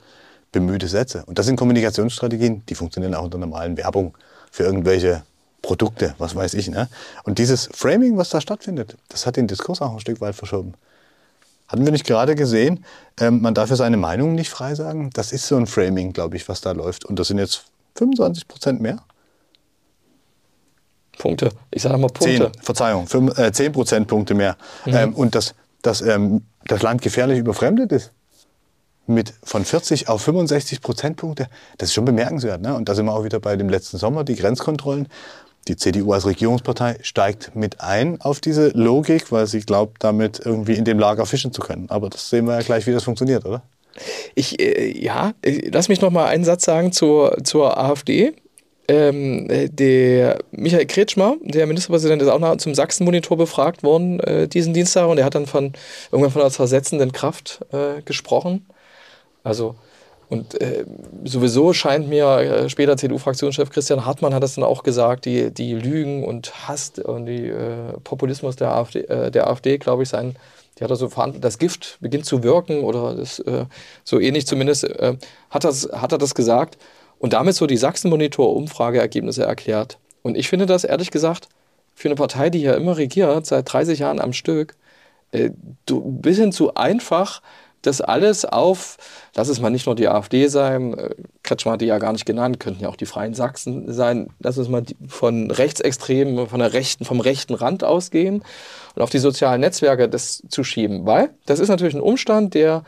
bemühte Sätze. Und das sind Kommunikationsstrategien, die funktionieren auch in der normalen Werbung für irgendwelche Produkte, was weiß ich. Ne? Und dieses Framing, was da stattfindet, das hat den Diskurs auch ein Stück weit verschoben. Hatten wir nicht gerade gesehen, ähm, man darf ja seine Meinung nicht frei sagen? Das ist so ein Framing, glaube ich, was da läuft. Und das sind jetzt 25 Prozent mehr? Punkte. Ich sage mal Punkte. 10, Verzeihung, 5, äh, 10 Prozentpunkte mehr. Ähm, und dass, dass ähm, das Land gefährlich überfremdet ist. Mit von 40 auf 65 Prozentpunkte, das ist schon bemerkenswert. Ne? Und da sind wir auch wieder bei dem letzten Sommer, die Grenzkontrollen. Die CDU als Regierungspartei steigt mit ein auf diese Logik, weil sie glaubt, damit irgendwie in dem Lager fischen zu können. Aber das sehen wir ja gleich, wie das funktioniert, oder? Ich, äh, ja, lass mich noch mal einen Satz sagen zur, zur AfD. Ähm, äh, der Michael Kretschmer, der Ministerpräsident, ist auch noch zum Sachsen-Monitor befragt worden äh, diesen Dienstag und er hat dann von irgendwann von einer zersetzenden Kraft äh, gesprochen. Also und äh, sowieso scheint mir äh, später CDU-Fraktionschef Christian Hartmann hat das dann auch gesagt, die, die Lügen und Hass und die äh, Populismus der AfD, äh, der AfD glaube ich, sein, die hat er so verhandelt, das Gift beginnt zu wirken oder das, äh, so ähnlich zumindest, äh, hat, das, hat er das gesagt und damit so die Sachsen-Monitor-Umfrageergebnisse erklärt. Und ich finde das ehrlich gesagt für eine Partei, die ja immer regiert, seit 30 Jahren am Stück, äh, bisschen zu einfach das alles auf, lass es mal nicht nur die AfD sein, äh, Kretschmann hat die ja gar nicht genannt, könnten ja auch die Freien Sachsen sein, lass es mal von Rechtsextremen, von der rechten, vom rechten Rand ausgehen und auf die sozialen Netzwerke das zu schieben. Weil das ist natürlich ein Umstand, der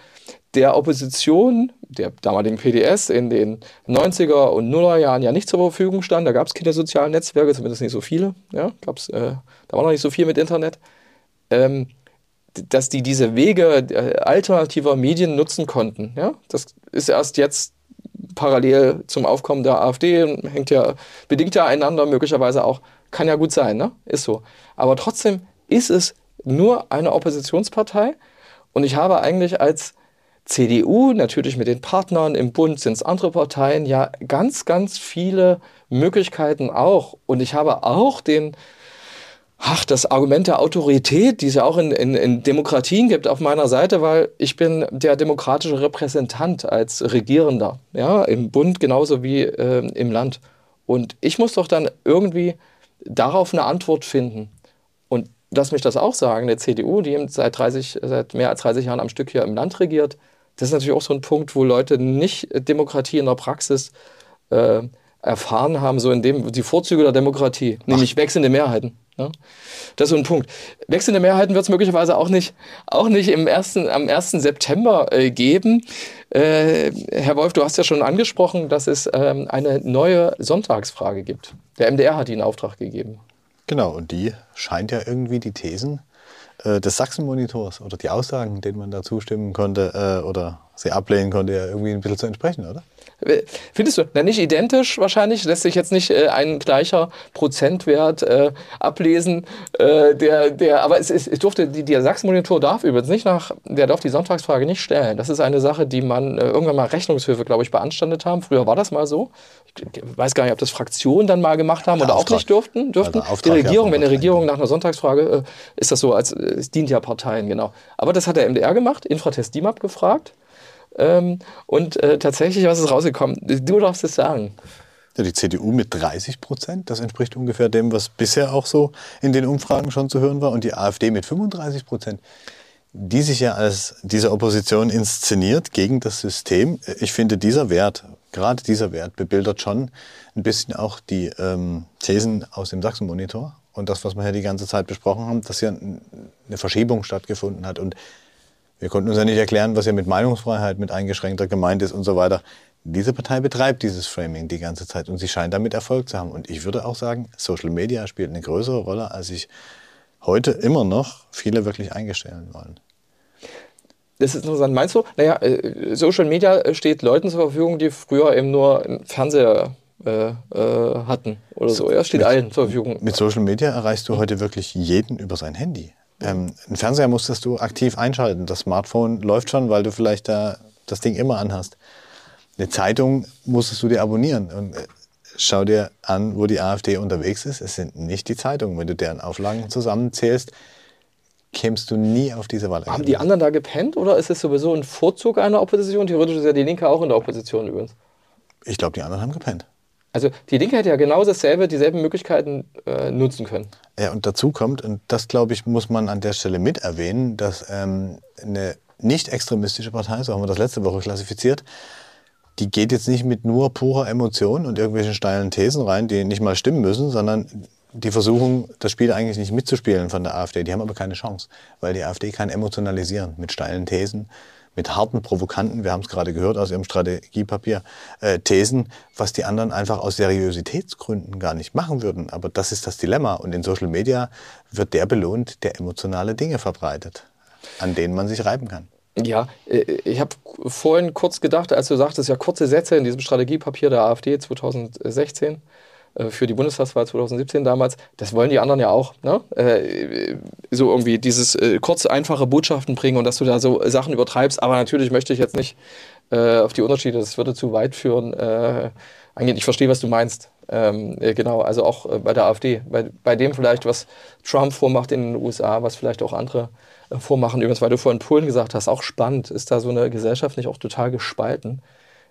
der Opposition, der damaligen PDS in den 90er und 0er Jahren ja nicht zur Verfügung stand. Da gab es keine sozialen Netzwerke, zumindest nicht so viele. Ja, gab's, äh, da war noch nicht so viel mit Internet. Ähm, dass die diese Wege äh, alternativer Medien nutzen konnten. Ja? Das ist erst jetzt parallel zum Aufkommen der AfD, hängt ja, bedingt ja einander möglicherweise auch, kann ja gut sein, ne? ist so. Aber trotzdem ist es nur eine Oppositionspartei und ich habe eigentlich als CDU, natürlich mit den Partnern im Bund sind es andere Parteien, ja ganz, ganz viele Möglichkeiten auch. Und ich habe auch den ach, das Argument der Autorität, die es ja auch in, in, in Demokratien gibt, auf meiner Seite, weil ich bin der demokratische Repräsentant als Regierender, ja, im Bund genauso wie äh, im Land. Und ich muss doch dann irgendwie darauf eine Antwort finden. Und lass mich das auch sagen, der CDU, die seit, 30, seit mehr als 30 Jahren am Stück hier im Land regiert, das ist natürlich auch so ein Punkt, wo Leute nicht Demokratie in der Praxis äh, erfahren haben, so in dem die Vorzüge der Demokratie, nämlich wechselnde Mehrheiten. Ja? Das ist so ein Punkt. Wechselnde Mehrheiten wird es möglicherweise auch nicht, auch nicht im ersten, am 1. September äh, geben. Äh, Herr Wolf, du hast ja schon angesprochen, dass es ähm, eine neue Sonntagsfrage gibt. Der MDR hat die in Auftrag gegeben. Genau, und die scheint ja irgendwie die Thesen äh, des Sachsen-Monitors oder die Aussagen, denen man da zustimmen konnte äh, oder sie ablehnen konnte, ja irgendwie ein bisschen zu entsprechen, oder? Findest du? Na, nicht identisch wahrscheinlich, lässt sich jetzt nicht äh, ein gleicher Prozentwert äh, ablesen. Äh, der, der, aber es, es, es durfte, die, der Sachsen-Monitor darf übrigens nicht nach, der darf die Sonntagsfrage nicht stellen. Das ist eine Sache, die man äh, irgendwann mal Rechnungshöfe, glaube ich, beanstandet haben. Früher war das mal so. Ich weiß gar nicht, ob das Fraktionen dann mal gemacht haben der oder Auftrag. auch nicht durften. durften. Also die Regierung, wenn eine Regierung nach einer Sonntagsfrage, äh, ist das so, als äh, es dient ja Parteien, genau. Aber das hat der MDR gemacht, Infratest DIMAP gefragt. Ähm, und äh, tatsächlich, was ist rausgekommen? Du darfst es sagen. Ja, die CDU mit 30 Prozent, das entspricht ungefähr dem, was bisher auch so in den Umfragen schon zu hören war. Und die AfD mit 35 Prozent, die sich ja als diese Opposition inszeniert gegen das System. Ich finde, dieser Wert, gerade dieser Wert, bebildert schon ein bisschen auch die ähm, Thesen aus dem Sachsen-Monitor und das, was wir hier die ganze Zeit besprochen haben, dass hier eine Verschiebung stattgefunden hat. Und wir konnten uns ja nicht erklären, was ja mit Meinungsfreiheit, mit eingeschränkter gemeint ist und so weiter. Diese Partei betreibt dieses Framing die ganze Zeit und sie scheint damit Erfolg zu haben. Und ich würde auch sagen, Social Media spielt eine größere Rolle, als sich heute immer noch viele wirklich eingestellen wollen. Das ist interessant. Meinst du, naja, äh, Social Media steht Leuten zur Verfügung, die früher eben nur einen Fernseher äh, äh, hatten oder so. Ja, steht mit, allen zur Verfügung. Mit Social Media erreichst du heute wirklich jeden über sein Handy. Ähm, einen Fernseher musstest du aktiv einschalten. Das Smartphone läuft schon, weil du vielleicht da das Ding immer anhast. Eine Zeitung musstest du dir abonnieren. Und äh, schau dir an, wo die AfD unterwegs ist. Es sind nicht die Zeitungen. Wenn du deren Auflagen zusammenzählst, kämst du nie auf diese Wahl. Haben die anderen da gepennt oder ist es sowieso ein Vorzug einer Opposition? Theoretisch ist ja die Linke auch in der Opposition übrigens. Ich glaube, die anderen haben gepennt. Also die Linke hätte ja genau dasselbe, dieselben Möglichkeiten äh, nutzen können. Ja, und dazu kommt, und das glaube ich, muss man an der Stelle mit erwähnen, dass ähm, eine nicht extremistische Partei, so haben wir das letzte Woche klassifiziert, die geht jetzt nicht mit nur purer Emotion und irgendwelchen steilen Thesen rein, die nicht mal stimmen müssen, sondern die versuchen, das Spiel eigentlich nicht mitzuspielen von der AfD. Die haben aber keine Chance, weil die AfD kann emotionalisieren mit steilen Thesen, mit harten, provokanten, wir haben es gerade gehört aus ihrem Strategiepapier, äh, Thesen, was die anderen einfach aus Seriositätsgründen gar nicht machen würden. Aber das ist das Dilemma. Und in Social Media wird der belohnt, der emotionale Dinge verbreitet, an denen man sich reiben kann. Ja, äh, ich habe vorhin kurz gedacht, als du sagtest, ja kurze Sätze in diesem Strategiepapier der AfD 2016 äh, für die Bundestagswahl 2017 damals, das wollen die anderen ja auch. Ne? Äh, so irgendwie dieses äh, kurze, einfache Botschaften bringen und dass du da so Sachen übertreibst. Aber natürlich möchte ich jetzt nicht äh, auf die Unterschiede, das würde zu weit führen, äh, eingehen. Ich verstehe, was du meinst. Ähm, äh, genau, also auch bei der AfD. Bei, bei dem vielleicht, was Trump vormacht in den USA, was vielleicht auch andere vormachen. Übrigens, weil du vorhin Polen gesagt hast, auch spannend. Ist da so eine Gesellschaft nicht auch total gespalten?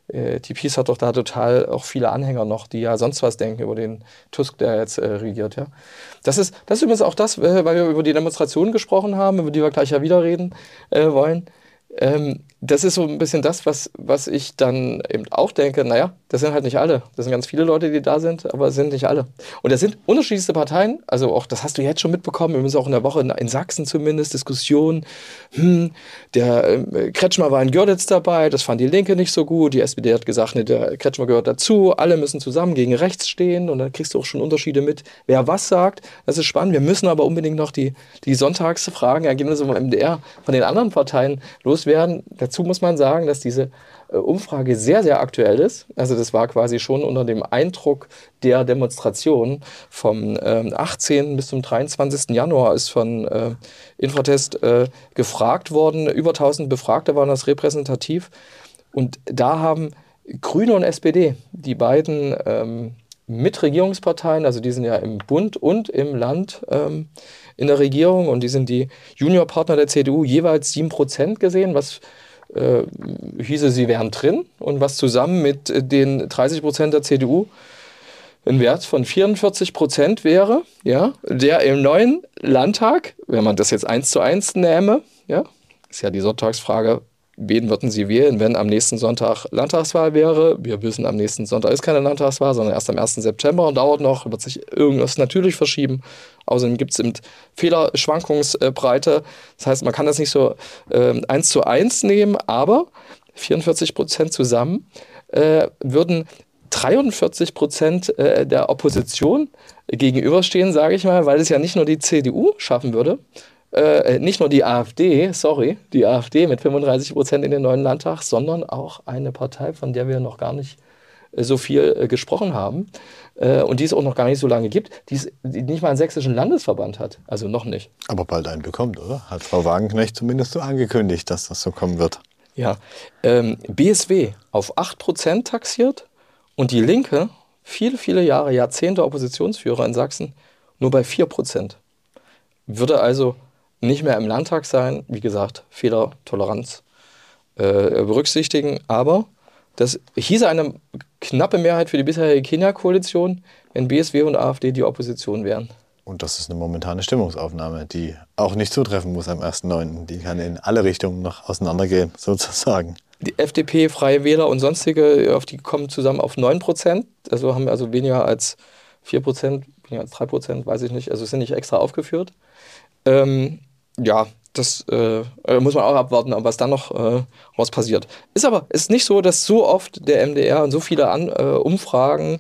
Äh, die Peace hat doch da total auch viele Anhänger noch, die ja sonst was denken über den Tusk, der jetzt äh, regiert. Ja? Das, ist, das ist übrigens auch das, äh, weil wir über die Demonstrationen gesprochen haben, über die wir gleich ja wieder reden äh, wollen. ähm, das ist so ein bisschen das, was, was ich dann eben auch denke, naja, das sind halt nicht alle. Das sind ganz viele Leute, die da sind, aber es sind nicht alle. Und das sind unterschiedlichste Parteien, also auch, das hast du jetzt schon mitbekommen, übrigens auch in der Woche in, in Sachsen zumindest, Diskussionen, hm, der äh, Kretschmer war in Görlitz dabei, das fand die Linke nicht so gut, die SPD hat gesagt, ne, der Kretschmer gehört dazu, alle müssen zusammen gegen rechts stehen und dann kriegst du auch schon Unterschiede mit, wer was sagt. Das ist spannend, wir müssen aber unbedingt noch die, die Sonntagsfragen, Ergebnisse vom MDR von den anderen Parteien loswerden. Dazu muss man sagen, dass diese äh, Umfrage sehr, sehr aktuell ist. Also das war quasi schon unter dem Eindruck der Demonstration vom äh, 18. bis zum 23. Januar ist von äh, Infratest äh, gefragt worden. Über 1000 Befragte waren das repräsentativ. Und da haben Grüne und SPD, die beiden ähm, Mitregierungsparteien, also die sind ja im Bund und im Land ähm, in der Regierung und die sind die Juniorpartner der CDU, jeweils 7% gesehen, was äh, hieße, sie wären drin und was zusammen mit den 30 Prozent der CDU ein Wert von 44 Prozent wäre, ja, der im neuen Landtag, wenn man das jetzt eins zu eins nähme, ja, ist ja die Sonntagsfrage, wen würden Sie wählen, wenn am nächsten Sonntag Landtagswahl wäre? Wir wissen, am nächsten Sonntag ist keine Landtagswahl, sondern erst am 1. September und dauert noch, wird sich irgendwas natürlich verschieben. Außerdem gibt es Fehlerschwankungsbreite. Das heißt, man kann das nicht so äh, eins zu eins nehmen, aber 44 Prozent zusammen äh, würden 43 Prozent äh, der Opposition gegenüberstehen, sage ich mal, weil es ja nicht nur die CDU schaffen würde, äh, nicht nur die AfD, sorry, die AfD mit 35 Prozent in den neuen Landtag, sondern auch eine Partei, von der wir noch gar nicht äh, so viel äh, gesprochen haben äh, und die es auch noch gar nicht so lange gibt, die, es, die nicht mal einen sächsischen Landesverband hat. Also noch nicht. Aber bald einen bekommt, oder? Hat Frau Wagenknecht zumindest so angekündigt, dass das so kommen wird. Ja. Ähm, BSW auf 8% taxiert und die Linke, viele, viele Jahre, Jahrzehnte Oppositionsführer in Sachsen, nur bei 4%. Würde also nicht mehr im Landtag sein. Wie gesagt, Fehlertoleranz äh, berücksichtigen. Aber das hieße eine knappe Mehrheit für die bisherige Kenia-Koalition, wenn BSW und AfD die Opposition wären. Und das ist eine momentane Stimmungsaufnahme, die auch nicht zutreffen muss am 1.9. Die kann in alle Richtungen noch auseinandergehen, [laughs] sozusagen. Die FDP, Freie Wähler und sonstige, auf die kommen zusammen auf 9 Prozent. Also haben wir also weniger als 4 Prozent, weniger als 3 Prozent, weiß ich nicht. Also sind nicht extra aufgeführt. Ähm, ja, das äh, äh, muss man auch abwarten, was dann noch äh, raus passiert. Ist aber ist nicht so, dass so oft der MDR und so viele An äh, Umfragen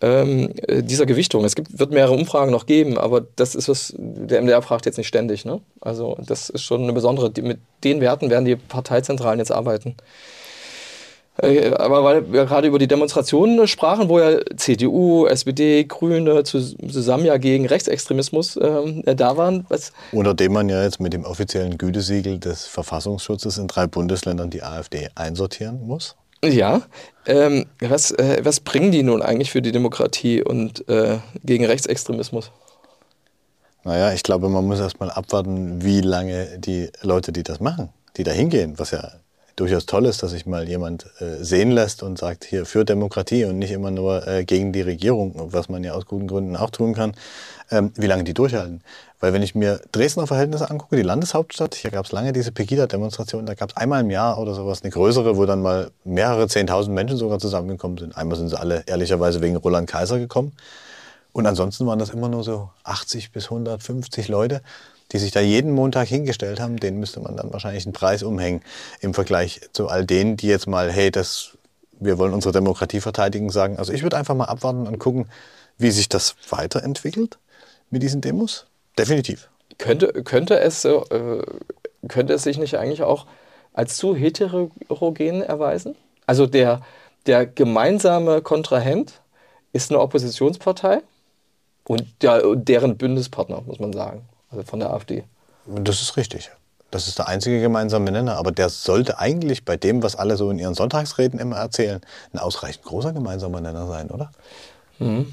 ähm, äh, dieser Gewichtung. Es gibt, wird mehrere Umfragen noch geben, aber das ist was, der MDR fragt jetzt nicht ständig. Ne? Also das ist schon eine besondere, mit den Werten werden die Parteizentralen jetzt arbeiten. Äh, aber weil wir gerade über die Demonstrationen sprachen, wo ja CDU, SPD, Grüne zusammen ja gegen Rechtsextremismus ähm, äh, da waren. Was Unter dem man ja jetzt mit dem offiziellen Gütesiegel des Verfassungsschutzes in drei Bundesländern die AfD einsortieren muss. Ja, ähm, was, äh, was bringen die nun eigentlich für die Demokratie und äh, gegen Rechtsextremismus? Naja, ich glaube, man muss erst mal abwarten, wie lange die Leute, die das machen, die da hingehen, was ja durchaus toll ist, dass sich mal jemand äh, sehen lässt und sagt, hier für Demokratie und nicht immer nur äh, gegen die Regierung, was man ja aus guten Gründen auch tun kann, ähm, wie lange die durchhalten. Weil wenn ich mir Dresdner Verhältnisse angucke, die Landeshauptstadt, hier gab es lange diese Pegida-Demonstration, da gab es einmal im Jahr oder sowas eine größere, wo dann mal mehrere Zehntausend Menschen sogar zusammengekommen sind. Einmal sind sie alle ehrlicherweise wegen Roland Kaiser gekommen. Und ansonsten waren das immer nur so 80 bis 150 Leute die sich da jeden Montag hingestellt haben, denen müsste man dann wahrscheinlich einen Preis umhängen im Vergleich zu all denen, die jetzt mal, hey, das, wir wollen unsere Demokratie verteidigen, sagen. Also ich würde einfach mal abwarten und gucken, wie sich das weiterentwickelt mit diesen Demos. Definitiv. Könnte, könnte, es, äh, könnte es sich nicht eigentlich auch als zu heterogen erweisen? Also der, der gemeinsame Kontrahent ist eine Oppositionspartei und der, deren Bündnispartner, muss man sagen also von der AfD. Das ist richtig. Das ist der einzige gemeinsame Nenner. Aber der sollte eigentlich bei dem, was alle so in ihren Sonntagsreden immer erzählen, ein ausreichend großer gemeinsamer Nenner sein, oder? Mhm.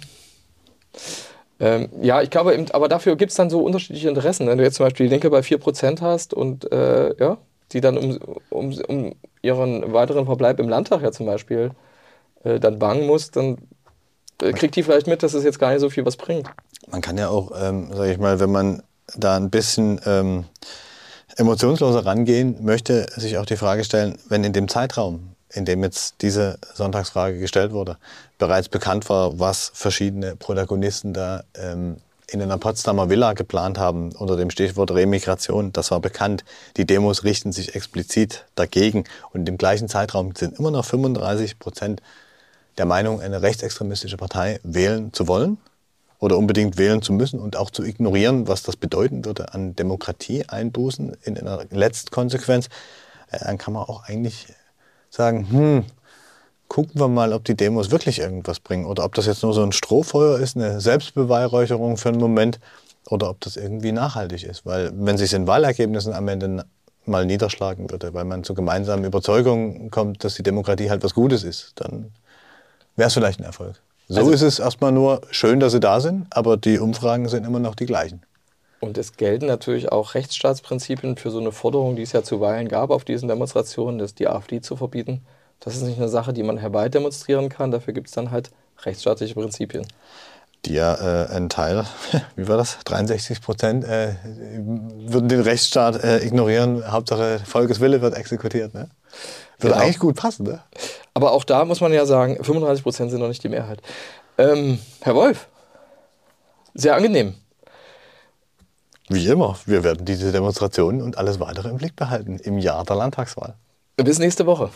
Ähm, ja, ich glaube, eben, aber dafür gibt es dann so unterschiedliche Interessen. Wenn du jetzt zum Beispiel die Linke bei 4% hast und äh, ja, die dann um, um, um, ihren weiteren Verbleib im Landtag ja zum Beispiel äh, dann bangen muss, dann äh, kriegt die vielleicht mit, dass es jetzt gar nicht so viel was bringt. Man kann ja auch, ähm, sage ich mal, wenn man da ein bisschen ähm, emotionsloser rangehen, möchte sich auch die Frage stellen, wenn in dem Zeitraum, in dem jetzt diese Sonntagsfrage gestellt wurde, bereits bekannt war, was verschiedene Protagonisten da ähm, in einer Potsdamer Villa geplant haben unter dem Stichwort Remigration. Das war bekannt. Die Demos richten sich explizit dagegen. Und im gleichen Zeitraum sind immer noch 35 Prozent der Meinung, eine rechtsextremistische Partei wählen zu wollen oder unbedingt wählen zu müssen und auch zu ignorieren, was das bedeuten würde an Demokratie einbußen in einer Letztkonsequenz, äh, dann kann man auch eigentlich sagen, hm, gucken wir mal, ob die Demos wirklich irgendwas bringen oder ob das jetzt nur so ein Strohfeuer ist, eine Selbstbeweihräucherung für einen Moment oder ob das irgendwie nachhaltig ist. Weil wenn sich in Wahlergebnissen am Ende mal niederschlagen würde, weil man zu gemeinsamen Überzeugungen kommt, dass die Demokratie halt was Gutes ist, dann wäre es vielleicht ein Erfolg. So also, ist es erstmal nur schön, dass sie da sind, aber die Umfragen sind immer noch die gleichen. Und es gelten natürlich auch Rechtsstaatsprinzipien für so eine Forderung, die es ja zuweilen gab auf diesen Demonstrationen, dass die AfD zu verbieten. Das ist nicht eine Sache, die man herbeidemonstrieren kann. Dafür gibt es dann halt rechtsstaatliche Prinzipien. Die ja äh, ein Teil, [laughs] wie war das? 63 Prozent äh, würden den Rechtsstaat äh, ignorieren. Hauptsache Volkeswille wird exekutiert. Ne? Würde genau. eigentlich gut passen. Ne? Aber auch da muss man ja sagen, 35 Prozent sind noch nicht die Mehrheit. Ähm, Herr Wolf, sehr angenehm. Wie immer, wir werden diese Demonstrationen und alles weitere im Blick behalten im Jahr der Landtagswahl. Bis nächste Woche.